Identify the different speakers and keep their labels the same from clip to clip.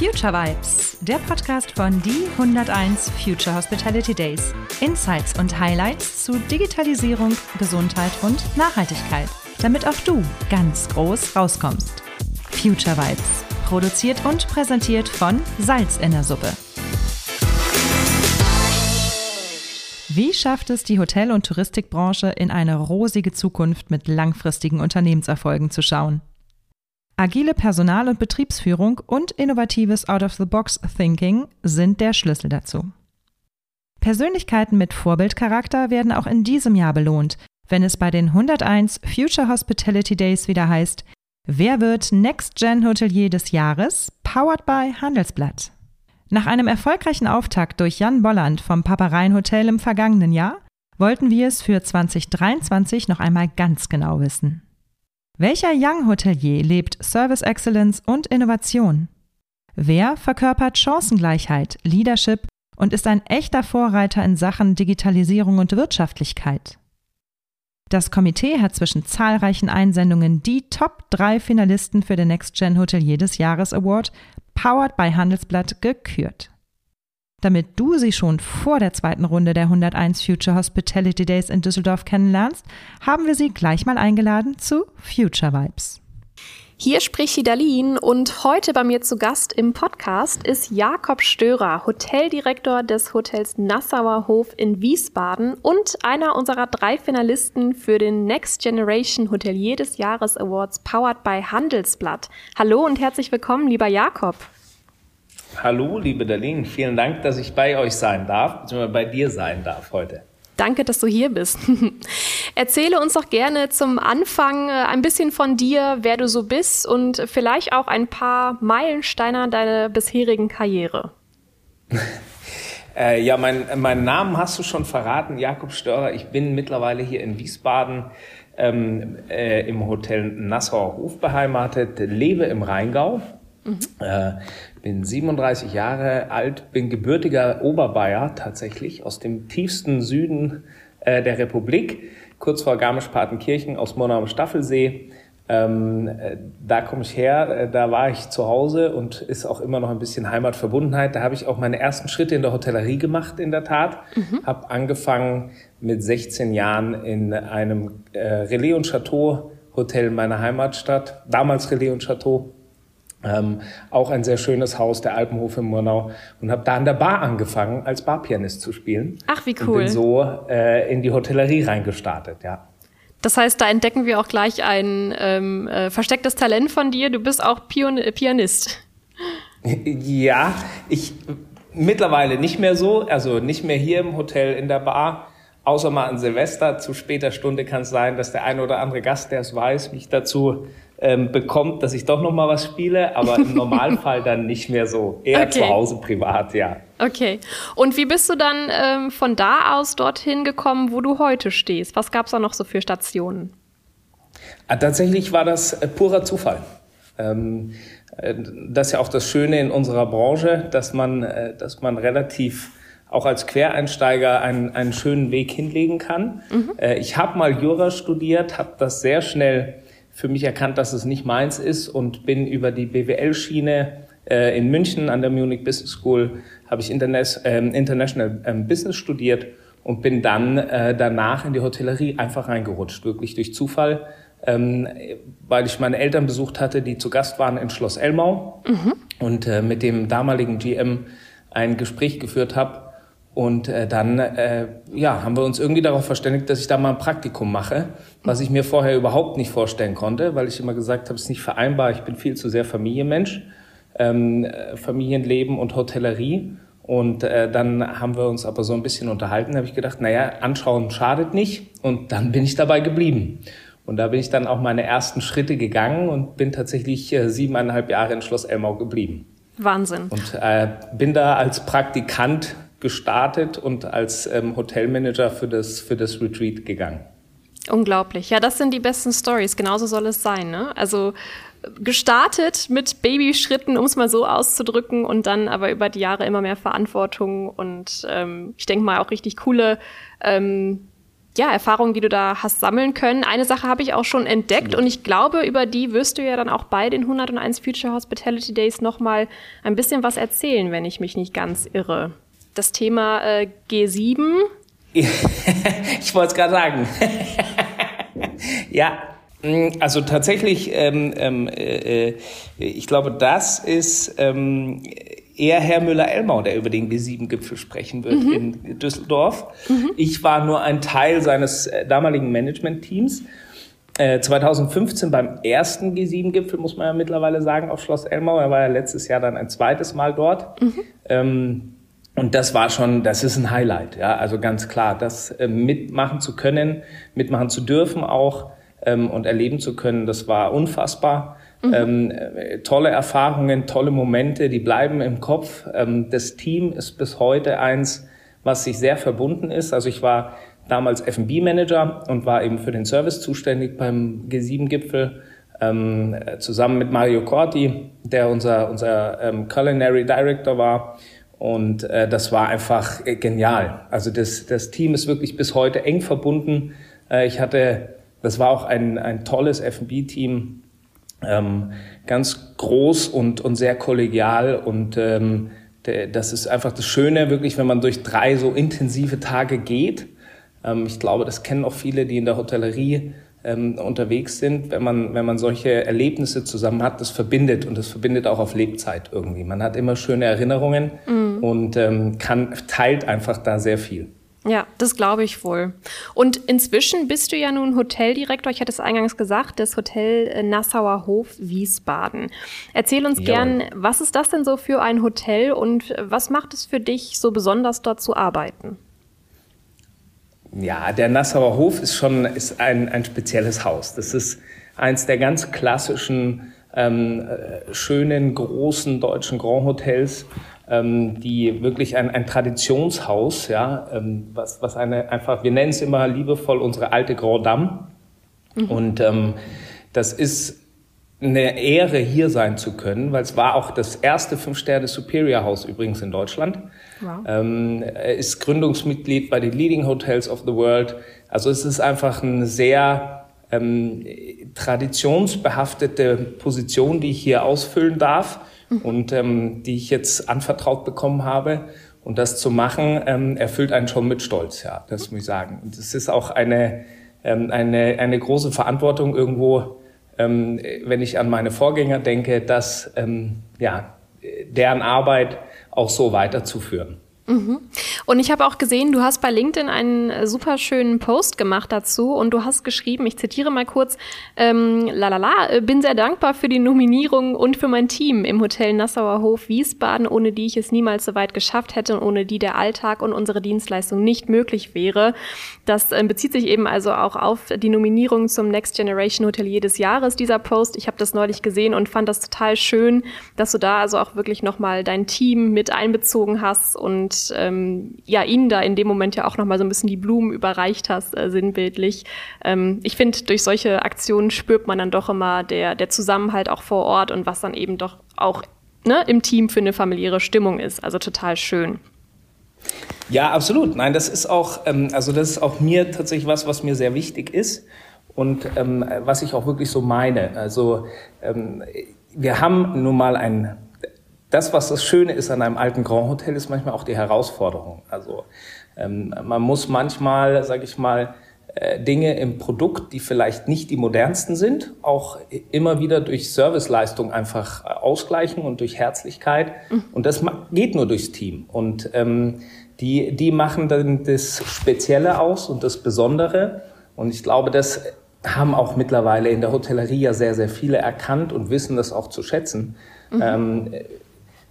Speaker 1: Future Vibes, der Podcast von die 101 Future Hospitality Days. Insights und Highlights zu Digitalisierung, Gesundheit und Nachhaltigkeit, damit auch du ganz groß rauskommst. Future Vibes, produziert und präsentiert von Salz in der Suppe. Wie schafft es die Hotel- und Touristikbranche in eine rosige Zukunft mit langfristigen Unternehmenserfolgen zu schauen? Agile Personal- und Betriebsführung und innovatives Out-of-the-Box-Thinking sind der Schlüssel dazu. Persönlichkeiten mit Vorbildcharakter werden auch in diesem Jahr belohnt, wenn es bei den 101 Future Hospitality Days wieder heißt, wer wird Next Gen Hotelier des Jahres, powered by Handelsblatt. Nach einem erfolgreichen Auftakt durch Jan Bolland vom Papareien Hotel im vergangenen Jahr wollten wir es für 2023 noch einmal ganz genau wissen. Welcher Young Hotelier lebt Service Excellence und Innovation? Wer verkörpert Chancengleichheit, Leadership und ist ein echter Vorreiter in Sachen Digitalisierung und Wirtschaftlichkeit? Das Komitee hat zwischen zahlreichen Einsendungen die Top 3 Finalisten für den Next Gen Hotelier des Jahres Award, powered by Handelsblatt, gekürt. Damit du sie schon vor der zweiten Runde der 101 Future Hospitality Days in Düsseldorf kennenlernst, haben wir sie gleich mal eingeladen zu Future Vibes.
Speaker 2: Hier spricht Hidalin und heute bei mir zu Gast im Podcast ist Jakob Störer, Hoteldirektor des Hotels Nassauer Hof in Wiesbaden und einer unserer drei Finalisten für den Next Generation Hotelier des Jahres Awards powered by Handelsblatt. Hallo und herzlich willkommen, lieber Jakob.
Speaker 3: Hallo, liebe Darlene, vielen Dank, dass ich bei euch sein darf, beziehungsweise bei dir sein darf heute.
Speaker 2: Danke, dass du hier bist. Erzähle uns doch gerne zum Anfang äh, ein bisschen von dir, wer du so bist und vielleicht auch ein paar Meilensteine deiner bisherigen Karriere.
Speaker 3: äh, ja, mein, meinen Namen hast du schon verraten, Jakob Störer. Ich bin mittlerweile hier in Wiesbaden ähm, äh, im Hotel Nassauer Hof beheimatet, lebe im Rheingau. Mhm. Äh, bin 37 Jahre alt, bin gebürtiger Oberbayer tatsächlich aus dem tiefsten Süden äh, der Republik, kurz vor Garmisch-Partenkirchen aus Murnau am Staffelsee. Ähm, äh, da komme ich her, äh, da war ich zu Hause und ist auch immer noch ein bisschen Heimatverbundenheit. Da habe ich auch meine ersten Schritte in der Hotellerie gemacht, in der Tat. Mhm. Habe angefangen mit 16 Jahren in einem äh, Relais und Chateau Hotel meiner Heimatstadt, damals Relais und Chateau ähm, auch ein sehr schönes Haus, der Alpenhof in Murnau. Und habe da an der Bar angefangen, als Barpianist zu spielen.
Speaker 2: Ach, wie cool.
Speaker 3: Und bin so äh, in die Hotellerie reingestartet, ja.
Speaker 2: Das heißt, da entdecken wir auch gleich ein ähm, äh, verstecktes Talent von dir. Du bist auch Pion Pianist.
Speaker 3: Ja, ich mittlerweile nicht mehr so, also nicht mehr hier im Hotel in der Bar, außer mal an Silvester. Zu später Stunde kann es sein, dass der eine oder andere Gast, der es weiß, mich dazu ähm, bekommt, dass ich doch noch mal was spiele, aber im Normalfall dann nicht mehr so. Eher okay. zu Hause privat, ja.
Speaker 2: Okay. Und wie bist du dann ähm, von da aus dorthin gekommen, wo du heute stehst? Was gab es da noch so für Stationen?
Speaker 3: Ah, tatsächlich war das äh, purer Zufall. Ähm, äh, das ist ja auch das Schöne in unserer Branche, dass man, äh, dass man relativ auch als Quereinsteiger einen, einen schönen Weg hinlegen kann. Mhm. Ich habe mal Jura studiert, habe das sehr schnell für mich erkannt, dass es nicht meins ist und bin über die BWL-Schiene äh, in München an der Munich Business School, habe ich Internet, äh, International ähm, Business studiert und bin dann äh, danach in die Hotellerie einfach reingerutscht, wirklich durch Zufall, ähm, weil ich meine Eltern besucht hatte, die zu Gast waren in Schloss Elmau mhm. und äh, mit dem damaligen GM ein Gespräch geführt habe und äh, dann äh, ja, haben wir uns irgendwie darauf verständigt, dass ich da mal ein Praktikum mache, was ich mir vorher überhaupt nicht vorstellen konnte, weil ich immer gesagt habe, es ist nicht vereinbar, ich bin viel zu sehr Familienmensch, ähm, äh, Familienleben und Hotellerie. Und äh, dann haben wir uns aber so ein bisschen unterhalten, habe ich gedacht, naja, anschauen schadet nicht. Und dann bin ich dabei geblieben. Und da bin ich dann auch meine ersten Schritte gegangen und bin tatsächlich äh, siebeneinhalb Jahre in Schloss Elmau geblieben.
Speaker 2: Wahnsinn.
Speaker 3: Und äh, bin da als Praktikant gestartet und als ähm, Hotelmanager für das, für das Retreat gegangen.
Speaker 2: Unglaublich. Ja, das sind die besten Stories. Genauso soll es sein. Ne? Also gestartet mit Babyschritten, um es mal so auszudrücken, und dann aber über die Jahre immer mehr Verantwortung und ähm, ich denke mal auch richtig coole ähm, ja, Erfahrungen, die du da hast sammeln können. Eine Sache habe ich auch schon entdeckt und ich glaube, über die wirst du ja dann auch bei den 101 Future Hospitality Days nochmal ein bisschen was erzählen, wenn ich mich nicht ganz irre. Das Thema äh, G7.
Speaker 3: ich wollte es gerade sagen. ja, mm, also tatsächlich, ähm, ähm, äh, äh, ich glaube, das ist ähm, eher Herr Müller-Elmau, der über den G7-Gipfel sprechen wird mhm. in Düsseldorf. Mhm. Ich war nur ein Teil seines äh, damaligen Management-Teams. 2015 äh, beim ersten G7-Gipfel, muss man ja mittlerweile sagen, auf Schloss Elmau. Er war ja letztes Jahr dann ein zweites Mal dort. Mhm. Ähm, und das war schon, das ist ein Highlight, ja, also ganz klar, das äh, mitmachen zu können, mitmachen zu dürfen auch ähm, und erleben zu können, das war unfassbar. Mhm. Ähm, äh, tolle Erfahrungen, tolle Momente, die bleiben im Kopf. Ähm, das Team ist bis heute eins, was sich sehr verbunden ist. Also ich war damals F&B-Manager und war eben für den Service zuständig beim G7-Gipfel. Ähm, zusammen mit Mario Corti, der unser, unser ähm, Culinary Director war. Und äh, das war einfach äh, genial. Also das, das Team ist wirklich bis heute eng verbunden. Äh, ich hatte, das war auch ein, ein tolles F&B-Team, ähm, ganz groß und, und sehr kollegial und ähm, das ist einfach das Schöne, wirklich, wenn man durch drei so intensive Tage geht. Ähm, ich glaube, das kennen auch viele, die in der Hotellerie ähm, unterwegs sind. Wenn man, wenn man solche Erlebnisse zusammen hat, das verbindet und das verbindet auch auf Lebzeit irgendwie. Man hat immer schöne Erinnerungen mhm. und ähm, kann, teilt einfach da sehr viel.
Speaker 2: Ja, das glaube ich wohl. Und inzwischen bist du ja nun Hoteldirektor, ich hatte es eingangs gesagt, des Hotel äh, Nassauer Hof Wiesbaden. Erzähl uns Jawohl. gern, was ist das denn so für ein Hotel und was macht es für dich so besonders dort zu arbeiten?
Speaker 3: Ja, der Nassauer Hof ist schon ist ein, ein spezielles Haus. Das ist eins der ganz klassischen, ähm, äh, schönen, großen deutschen Grand Hotels ähm, die wirklich ein, ein Traditionshaus, ja, ähm, was, was eine einfach, wir nennen es immer liebevoll unsere alte Grand Dame. Mhm. Und ähm, das ist eine Ehre, hier sein zu können, weil es war auch das erste Fünf-Sterne-Superior-Haus übrigens in Deutschland. Wow. Ähm, er ist Gründungsmitglied bei den Leading Hotels of the World. Also es ist einfach eine sehr ähm, traditionsbehaftete Position, die ich hier ausfüllen darf und ähm, die ich jetzt anvertraut bekommen habe. Und das zu machen, ähm, erfüllt einen schon mit Stolz, ja, das muss ich sagen. Und es ist auch eine, ähm, eine, eine große Verantwortung irgendwo, ähm, wenn ich an meine Vorgänger denke, dass, ähm, ja, deren Arbeit auch so weiterzuführen.
Speaker 2: Mhm. Und ich habe auch gesehen, du hast bei LinkedIn einen äh, super schönen Post gemacht dazu und du hast geschrieben, ich zitiere mal kurz, ähm, lalala, äh, bin sehr dankbar für die Nominierung und für mein Team im Hotel Nassauer Hof Wiesbaden, ohne die ich es niemals so weit geschafft hätte und ohne die der Alltag und unsere Dienstleistung nicht möglich wäre. Das äh, bezieht sich eben also auch auf die Nominierung zum Next Generation Hotelier des Jahres, dieser Post. Ich habe das neulich gesehen und fand das total schön, dass du da also auch wirklich nochmal dein Team mit einbezogen hast und ähm, ja ihnen da in dem Moment ja auch noch mal so ein bisschen die Blumen überreicht hast, äh, sinnbildlich. Ähm, ich finde, durch solche Aktionen spürt man dann doch immer der, der Zusammenhalt auch vor Ort und was dann eben doch auch ne, im Team für eine familiäre Stimmung ist. Also total schön.
Speaker 3: Ja, absolut. Nein, das ist auch, ähm, also das ist auch mir tatsächlich was, was mir sehr wichtig ist und ähm, was ich auch wirklich so meine. Also ähm, wir haben nun mal ein das, was das Schöne ist an einem alten Grand Hotel, ist manchmal auch die Herausforderung. Also ähm, man muss manchmal, sage ich mal, äh, Dinge im Produkt, die vielleicht nicht die modernsten sind, auch immer wieder durch Serviceleistung einfach ausgleichen und durch Herzlichkeit. Mhm. Und das geht nur durchs Team. Und ähm, die, die machen dann das Spezielle aus und das Besondere. Und ich glaube, das haben auch mittlerweile in der Hotellerie ja sehr, sehr viele erkannt und wissen das auch zu schätzen. Mhm. Ähm,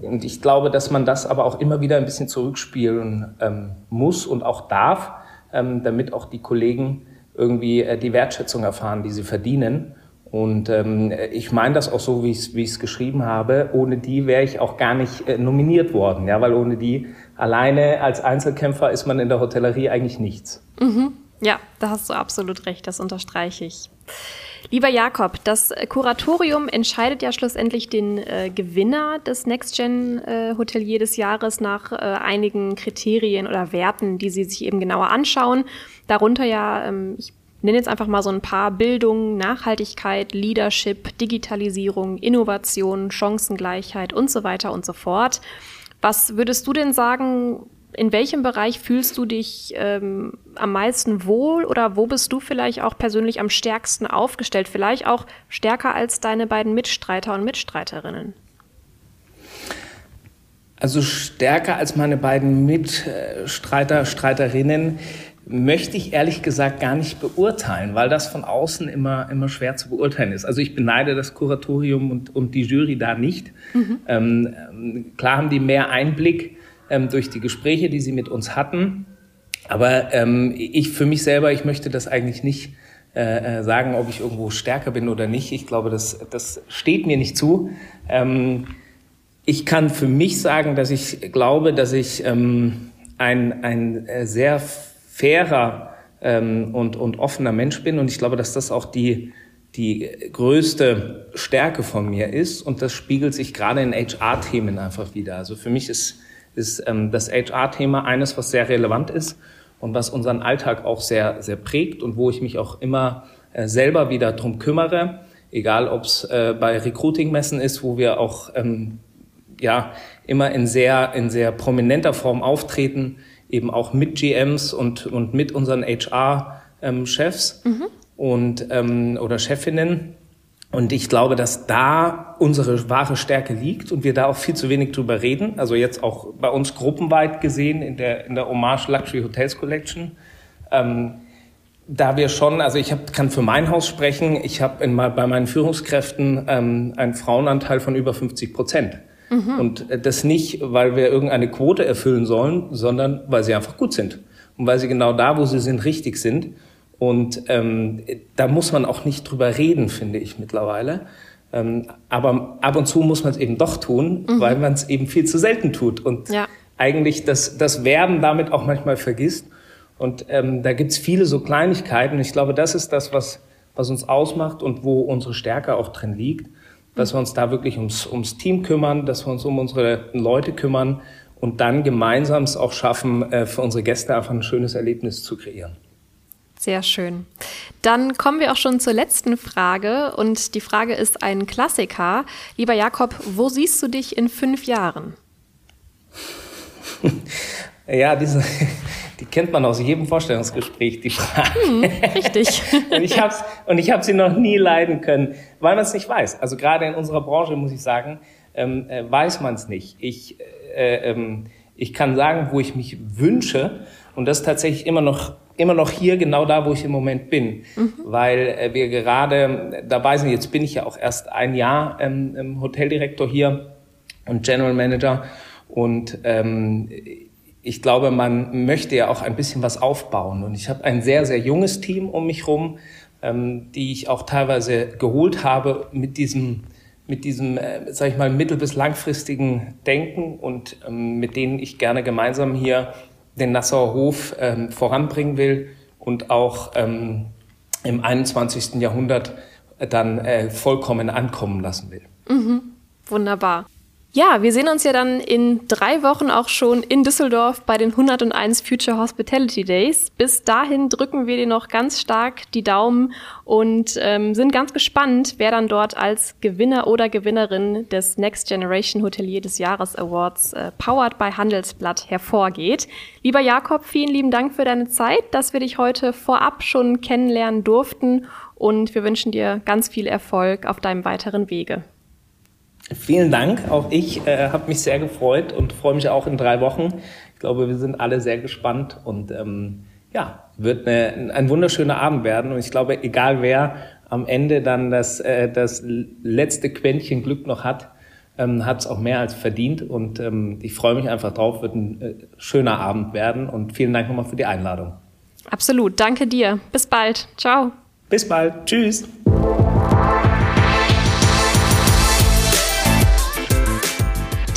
Speaker 3: und ich glaube, dass man das aber auch immer wieder ein bisschen zurückspielen ähm, muss und auch darf, ähm, damit auch die Kollegen irgendwie äh, die Wertschätzung erfahren, die sie verdienen. Und ähm, ich meine das auch so, wie ich es geschrieben habe. Ohne die wäre ich auch gar nicht äh, nominiert worden, ja, weil ohne die alleine als Einzelkämpfer ist man in der Hotellerie eigentlich nichts.
Speaker 2: Mhm. Ja, da hast du absolut recht. Das unterstreiche ich. Lieber Jakob, das Kuratorium entscheidet ja schlussendlich den äh, Gewinner des Next Gen äh, Hotelier des Jahres nach äh, einigen Kriterien oder Werten, die sie sich eben genauer anschauen. Darunter ja, ähm, ich nenne jetzt einfach mal so ein paar Bildung, Nachhaltigkeit, Leadership, Digitalisierung, Innovation, Chancengleichheit und so weiter und so fort. Was würdest du denn sagen, in welchem Bereich fühlst du dich ähm, am meisten wohl oder wo bist du vielleicht auch persönlich am stärksten aufgestellt? Vielleicht auch stärker als deine beiden Mitstreiter und Mitstreiterinnen?
Speaker 3: Also stärker als meine beiden Mitstreiter, Streiterinnen möchte ich ehrlich gesagt gar nicht beurteilen, weil das von außen immer, immer schwer zu beurteilen ist. Also ich beneide das Kuratorium und, und die Jury da nicht. Mhm. Ähm, klar haben die mehr Einblick ähm, durch die Gespräche, die sie mit uns hatten. Aber ähm, ich für mich selber, ich möchte das eigentlich nicht äh, äh sagen, ob ich irgendwo stärker bin oder nicht. Ich glaube, das, das steht mir nicht zu. Ähm, ich kann für mich sagen, dass ich glaube, dass ich ähm, ein, ein äh, sehr fairer ähm, und, und offener Mensch bin. Und ich glaube, dass das auch die, die größte Stärke von mir ist. Und das spiegelt sich gerade in HR-Themen einfach wieder. Also für mich ist, ist ähm, das HR-Thema eines, was sehr relevant ist und was unseren Alltag auch sehr, sehr prägt und wo ich mich auch immer äh, selber wieder drum kümmere. Egal, ob es äh, bei Recruiting-Messen ist, wo wir auch ähm, ja immer in sehr in sehr prominenter Form auftreten, eben auch mit GMs und, und mit unseren HR-Chefs ähm, mhm. und ähm, oder Chefinnen. Und ich glaube, dass da unsere wahre Stärke liegt und wir da auch viel zu wenig drüber reden. Also jetzt auch bei uns gruppenweit gesehen in der, in der Hommage Luxury Hotels Collection. Ähm, da wir schon, also ich hab, kann für mein Haus sprechen, ich habe bei meinen Führungskräften ähm, einen Frauenanteil von über 50 Prozent. Mhm. Und das nicht, weil wir irgendeine Quote erfüllen sollen, sondern weil sie einfach gut sind. Und weil sie genau da, wo sie sind, richtig sind. Und ähm, da muss man auch nicht drüber reden, finde ich mittlerweile. Ähm, aber ab und zu muss man es eben doch tun, mhm. weil man es eben viel zu selten tut. Und ja. eigentlich das, das Werden damit auch manchmal vergisst. Und ähm, da gibt's viele so Kleinigkeiten. Ich glaube, das ist das, was, was uns ausmacht und wo unsere Stärke auch drin liegt dass wir uns da wirklich ums, ums Team kümmern, dass wir uns um unsere Leute kümmern und dann gemeinsam es auch schaffen, äh, für unsere Gäste einfach ein schönes Erlebnis zu kreieren.
Speaker 2: Sehr schön. Dann kommen wir auch schon zur letzten Frage und die Frage ist ein Klassiker. Lieber Jakob, wo siehst du dich in fünf Jahren?
Speaker 3: ja, diese, die kennt man aus jedem Vorstellungsgespräch, die Frage. Hm,
Speaker 2: richtig.
Speaker 3: und ich habe und ich habe sie noch nie leiden können, weil man es nicht weiß. Also gerade in unserer Branche muss ich sagen, ähm, äh, weiß man es nicht. Ich äh, ähm, ich kann sagen, wo ich mich wünsche und das ist tatsächlich immer noch immer noch hier genau da, wo ich im Moment bin, mhm. weil äh, wir gerade dabei sind. Jetzt bin ich ja auch erst ein Jahr ähm, Hoteldirektor hier und General Manager und ähm, ich glaube, man möchte ja auch ein bisschen was aufbauen. Und ich habe ein sehr, sehr junges Team um mich rum, ähm, die ich auch teilweise geholt habe mit diesem, mit diesem, äh, sag ich mal, mittel- bis langfristigen Denken und ähm, mit denen ich gerne gemeinsam hier den Nassauer Hof ähm, voranbringen will und auch ähm, im 21. Jahrhundert dann äh, vollkommen ankommen lassen will.
Speaker 2: Mhm. Wunderbar. Ja, wir sehen uns ja dann in drei Wochen auch schon in Düsseldorf bei den 101 Future Hospitality Days. Bis dahin drücken wir dir noch ganz stark die Daumen und ähm, sind ganz gespannt, wer dann dort als Gewinner oder Gewinnerin des Next Generation Hotelier des Jahres Awards äh, Powered by Handelsblatt hervorgeht. Lieber Jakob, vielen lieben Dank für deine Zeit, dass wir dich heute vorab schon kennenlernen durften und wir wünschen dir ganz viel Erfolg auf deinem weiteren Wege.
Speaker 3: Vielen Dank. Auch ich äh, habe mich sehr gefreut und freue mich auch in drei Wochen. Ich glaube, wir sind alle sehr gespannt und ähm, ja, wird eine, ein wunderschöner Abend werden. Und ich glaube, egal wer am Ende dann das, äh, das letzte Quäntchen Glück noch hat, ähm, hat es auch mehr als verdient. Und ähm, ich freue mich einfach drauf, wird ein äh, schöner Abend werden. Und vielen Dank nochmal für die Einladung.
Speaker 2: Absolut. Danke dir. Bis bald. Ciao.
Speaker 3: Bis bald. Tschüss.